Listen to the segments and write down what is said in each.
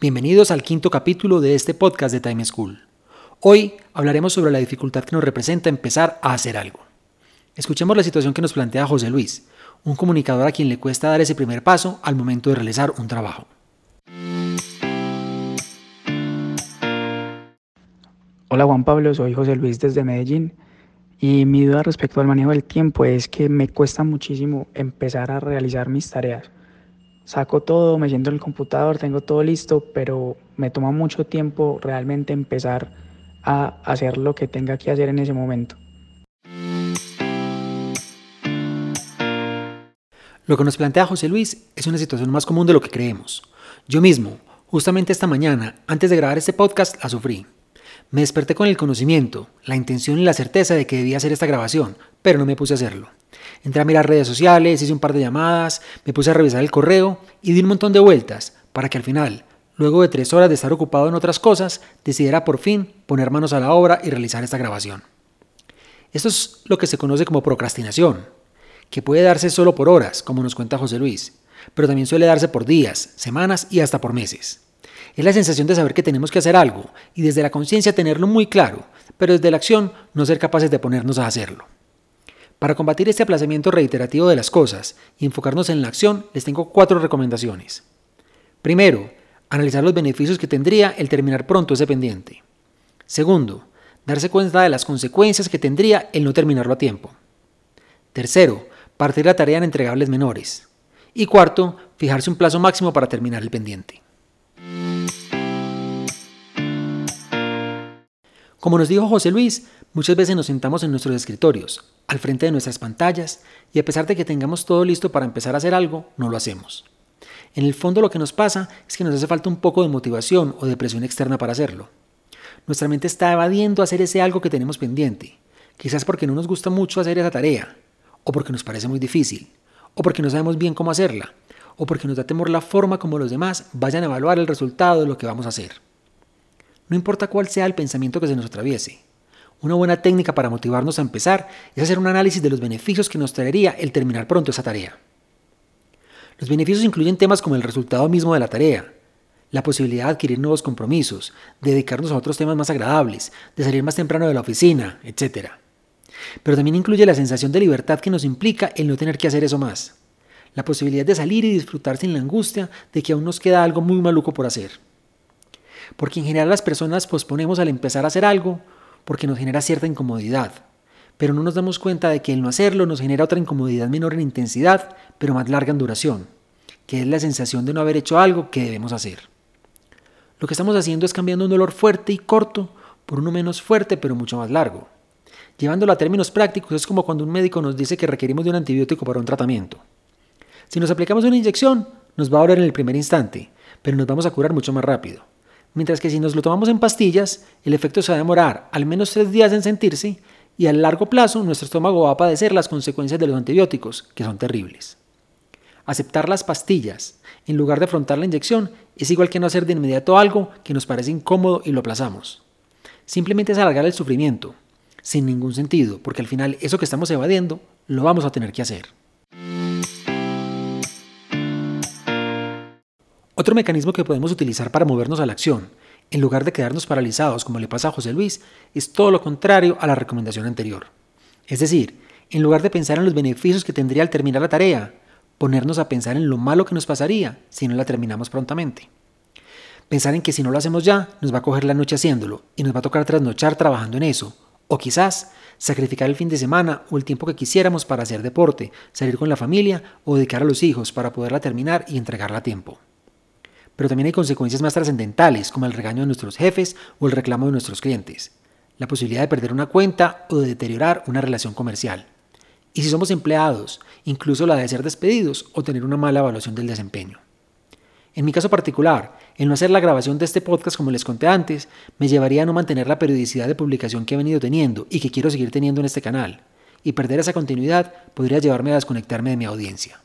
Bienvenidos al quinto capítulo de este podcast de Time School. Hoy hablaremos sobre la dificultad que nos representa empezar a hacer algo. Escuchemos la situación que nos plantea José Luis, un comunicador a quien le cuesta dar ese primer paso al momento de realizar un trabajo. Hola Juan Pablo, soy José Luis desde Medellín y mi duda respecto al manejo del tiempo es que me cuesta muchísimo empezar a realizar mis tareas saco todo, me siento en el computador, tengo todo listo, pero me toma mucho tiempo realmente empezar a hacer lo que tenga que hacer en ese momento. Lo que nos plantea José Luis es una situación más común de lo que creemos. Yo mismo, justamente esta mañana, antes de grabar este podcast, la sufrí. Me desperté con el conocimiento, la intención y la certeza de que debía hacer esta grabación, pero no me puse a hacerlo. Entré a mirar redes sociales, hice un par de llamadas, me puse a revisar el correo y di un montón de vueltas para que al final, luego de tres horas de estar ocupado en otras cosas, decidiera por fin poner manos a la obra y realizar esta grabación. Esto es lo que se conoce como procrastinación, que puede darse solo por horas, como nos cuenta José Luis, pero también suele darse por días, semanas y hasta por meses. Es la sensación de saber que tenemos que hacer algo y desde la conciencia tenerlo muy claro, pero desde la acción no ser capaces de ponernos a hacerlo. Para combatir este aplazamiento reiterativo de las cosas y enfocarnos en la acción, les tengo cuatro recomendaciones. Primero, analizar los beneficios que tendría el terminar pronto ese pendiente. Segundo, darse cuenta de las consecuencias que tendría el no terminarlo a tiempo. Tercero, partir la tarea en entregables menores. Y cuarto, fijarse un plazo máximo para terminar el pendiente. Como nos dijo José Luis, muchas veces nos sentamos en nuestros escritorios, al frente de nuestras pantallas, y a pesar de que tengamos todo listo para empezar a hacer algo, no lo hacemos. En el fondo lo que nos pasa es que nos hace falta un poco de motivación o de presión externa para hacerlo. Nuestra mente está evadiendo hacer ese algo que tenemos pendiente, quizás porque no nos gusta mucho hacer esa tarea, o porque nos parece muy difícil, o porque no sabemos bien cómo hacerla, o porque nos da temor la forma como los demás vayan a evaluar el resultado de lo que vamos a hacer. No importa cuál sea el pensamiento que se nos atraviese. Una buena técnica para motivarnos a empezar es hacer un análisis de los beneficios que nos traería el terminar pronto esa tarea. Los beneficios incluyen temas como el resultado mismo de la tarea, la posibilidad de adquirir nuevos compromisos, de dedicarnos a otros temas más agradables, de salir más temprano de la oficina, etc. Pero también incluye la sensación de libertad que nos implica el no tener que hacer eso más, la posibilidad de salir y disfrutar sin la angustia de que aún nos queda algo muy maluco por hacer porque en general las personas posponemos al empezar a hacer algo porque nos genera cierta incomodidad, pero no nos damos cuenta de que el no hacerlo nos genera otra incomodidad menor en intensidad, pero más larga en duración, que es la sensación de no haber hecho algo que debemos hacer. Lo que estamos haciendo es cambiando un dolor fuerte y corto por uno menos fuerte pero mucho más largo. Llevándolo a términos prácticos es como cuando un médico nos dice que requerimos de un antibiótico para un tratamiento. Si nos aplicamos una inyección, nos va a doler en el primer instante, pero nos vamos a curar mucho más rápido mientras que si nos lo tomamos en pastillas, el efecto se va a demorar al menos tres días en sentirse y a largo plazo nuestro estómago va a padecer las consecuencias de los antibióticos, que son terribles. Aceptar las pastillas en lugar de afrontar la inyección es igual que no hacer de inmediato algo que nos parece incómodo y lo aplazamos. Simplemente es alargar el sufrimiento, sin ningún sentido, porque al final eso que estamos evadiendo lo vamos a tener que hacer. Otro mecanismo que podemos utilizar para movernos a la acción, en lugar de quedarnos paralizados como le pasa a José Luis, es todo lo contrario a la recomendación anterior. Es decir, en lugar de pensar en los beneficios que tendría al terminar la tarea, ponernos a pensar en lo malo que nos pasaría si no la terminamos prontamente. Pensar en que si no lo hacemos ya, nos va a coger la noche haciéndolo y nos va a tocar trasnochar trabajando en eso. O quizás sacrificar el fin de semana o el tiempo que quisiéramos para hacer deporte, salir con la familia o dedicar a los hijos para poderla terminar y entregarla a tiempo pero también hay consecuencias más trascendentales, como el regaño de nuestros jefes o el reclamo de nuestros clientes, la posibilidad de perder una cuenta o de deteriorar una relación comercial. Y si somos empleados, incluso la de ser despedidos o tener una mala evaluación del desempeño. En mi caso particular, el no hacer la grabación de este podcast como les conté antes, me llevaría a no mantener la periodicidad de publicación que he venido teniendo y que quiero seguir teniendo en este canal. Y perder esa continuidad podría llevarme a desconectarme de mi audiencia.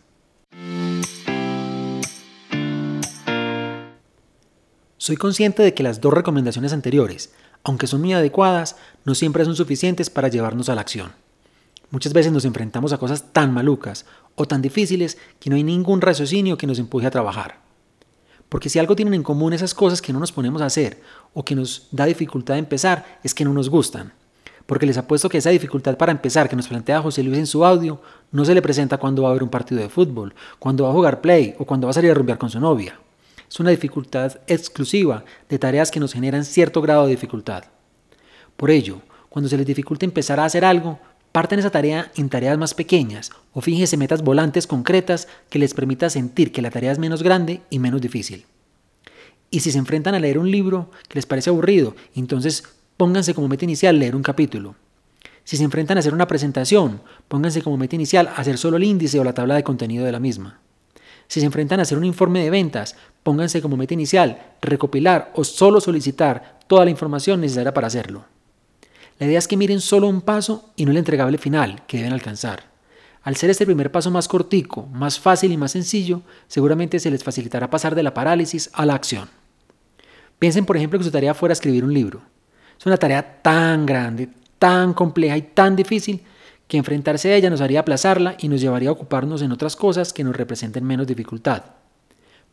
Soy consciente de que las dos recomendaciones anteriores, aunque son muy adecuadas, no siempre son suficientes para llevarnos a la acción. Muchas veces nos enfrentamos a cosas tan malucas o tan difíciles que no hay ningún raciocinio que nos empuje a trabajar. Porque si algo tienen en común esas cosas que no nos ponemos a hacer o que nos da dificultad de empezar, es que no nos gustan. Porque les apuesto que esa dificultad para empezar que nos plantea José Luis en su audio no se le presenta cuando va a haber un partido de fútbol, cuando va a jugar play o cuando va a salir a rumbear con su novia. Es una dificultad exclusiva de tareas que nos generan cierto grado de dificultad. Por ello, cuando se les dificulta empezar a hacer algo, Parten esa tarea en tareas más pequeñas o fíjense metas volantes concretas que les permita sentir que la tarea es menos grande y menos difícil. Y si se enfrentan a leer un libro que les parece aburrido, entonces pónganse como meta inicial leer un capítulo. Si se enfrentan a hacer una presentación, pónganse como meta inicial hacer solo el índice o la tabla de contenido de la misma. Si se enfrentan a hacer un informe de ventas, pónganse como meta inicial recopilar o solo solicitar toda la información necesaria para hacerlo. La idea es que miren solo un paso y no el entregable final que deben alcanzar. Al ser este primer paso más cortico, más fácil y más sencillo, seguramente se les facilitará pasar de la parálisis a la acción. Piensen, por ejemplo, que su tarea fuera escribir un libro. Es una tarea tan grande, tan compleja y tan difícil que enfrentarse a ella nos haría aplazarla y nos llevaría a ocuparnos en otras cosas que nos representen menos dificultad.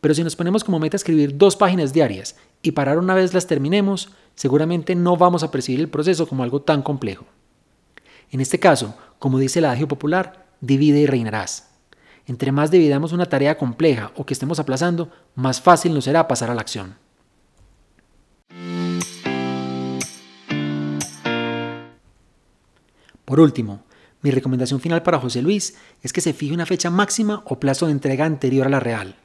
Pero si nos ponemos como meta escribir dos páginas diarias y parar una vez las terminemos, seguramente no vamos a percibir el proceso como algo tan complejo. En este caso, como dice el adagio popular, divide y reinarás. Entre más dividamos una tarea compleja o que estemos aplazando, más fácil nos será pasar a la acción. Por último, mi recomendación final para José Luis es que se fije una fecha máxima o plazo de entrega anterior a la real.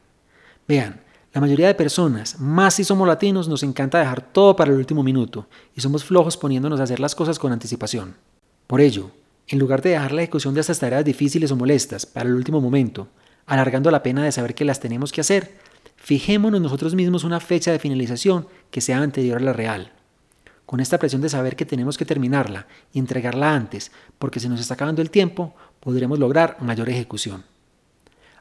Vean, la mayoría de personas, más si somos latinos, nos encanta dejar todo para el último minuto y somos flojos poniéndonos a hacer las cosas con anticipación. Por ello, en lugar de dejar la ejecución de estas tareas difíciles o molestas para el último momento, alargando la pena de saber que las tenemos que hacer, fijémonos nosotros mismos una fecha de finalización que sea anterior a la real. Con esta presión de saber que tenemos que terminarla y entregarla antes porque se nos está acabando el tiempo, podremos lograr mayor ejecución.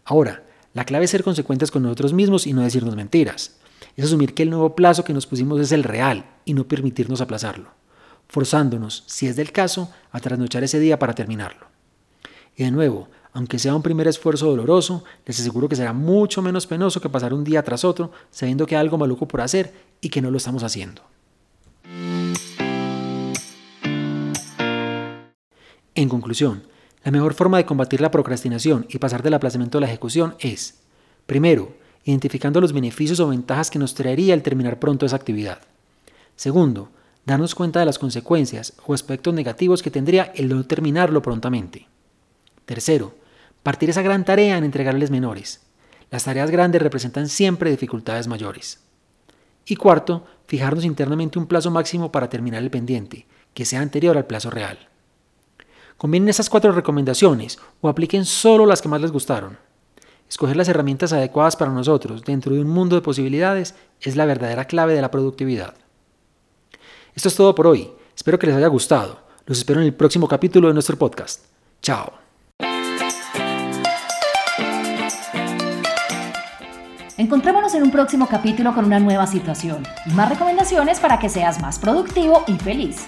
Ahora, la clave es ser consecuentes con nosotros mismos y no decirnos mentiras. Es asumir que el nuevo plazo que nos pusimos es el real y no permitirnos aplazarlo, forzándonos, si es del caso, a trasnochar ese día para terminarlo. Y de nuevo, aunque sea un primer esfuerzo doloroso, les aseguro que será mucho menos penoso que pasar un día tras otro sabiendo que hay algo maluco por hacer y que no lo estamos haciendo. En conclusión, la mejor forma de combatir la procrastinación y pasar del aplazamiento a la ejecución es, primero, identificando los beneficios o ventajas que nos traería el terminar pronto esa actividad. Segundo, darnos cuenta de las consecuencias o aspectos negativos que tendría el no terminarlo prontamente. Tercero, partir esa gran tarea en entregarles menores. Las tareas grandes representan siempre dificultades mayores. Y cuarto, fijarnos internamente un plazo máximo para terminar el pendiente, que sea anterior al plazo real. Combinen esas cuatro recomendaciones o apliquen solo las que más les gustaron. Escoger las herramientas adecuadas para nosotros dentro de un mundo de posibilidades es la verdadera clave de la productividad. Esto es todo por hoy. Espero que les haya gustado. Los espero en el próximo capítulo de nuestro podcast. Chao. Encontrémonos en un próximo capítulo con una nueva situación y más recomendaciones para que seas más productivo y feliz.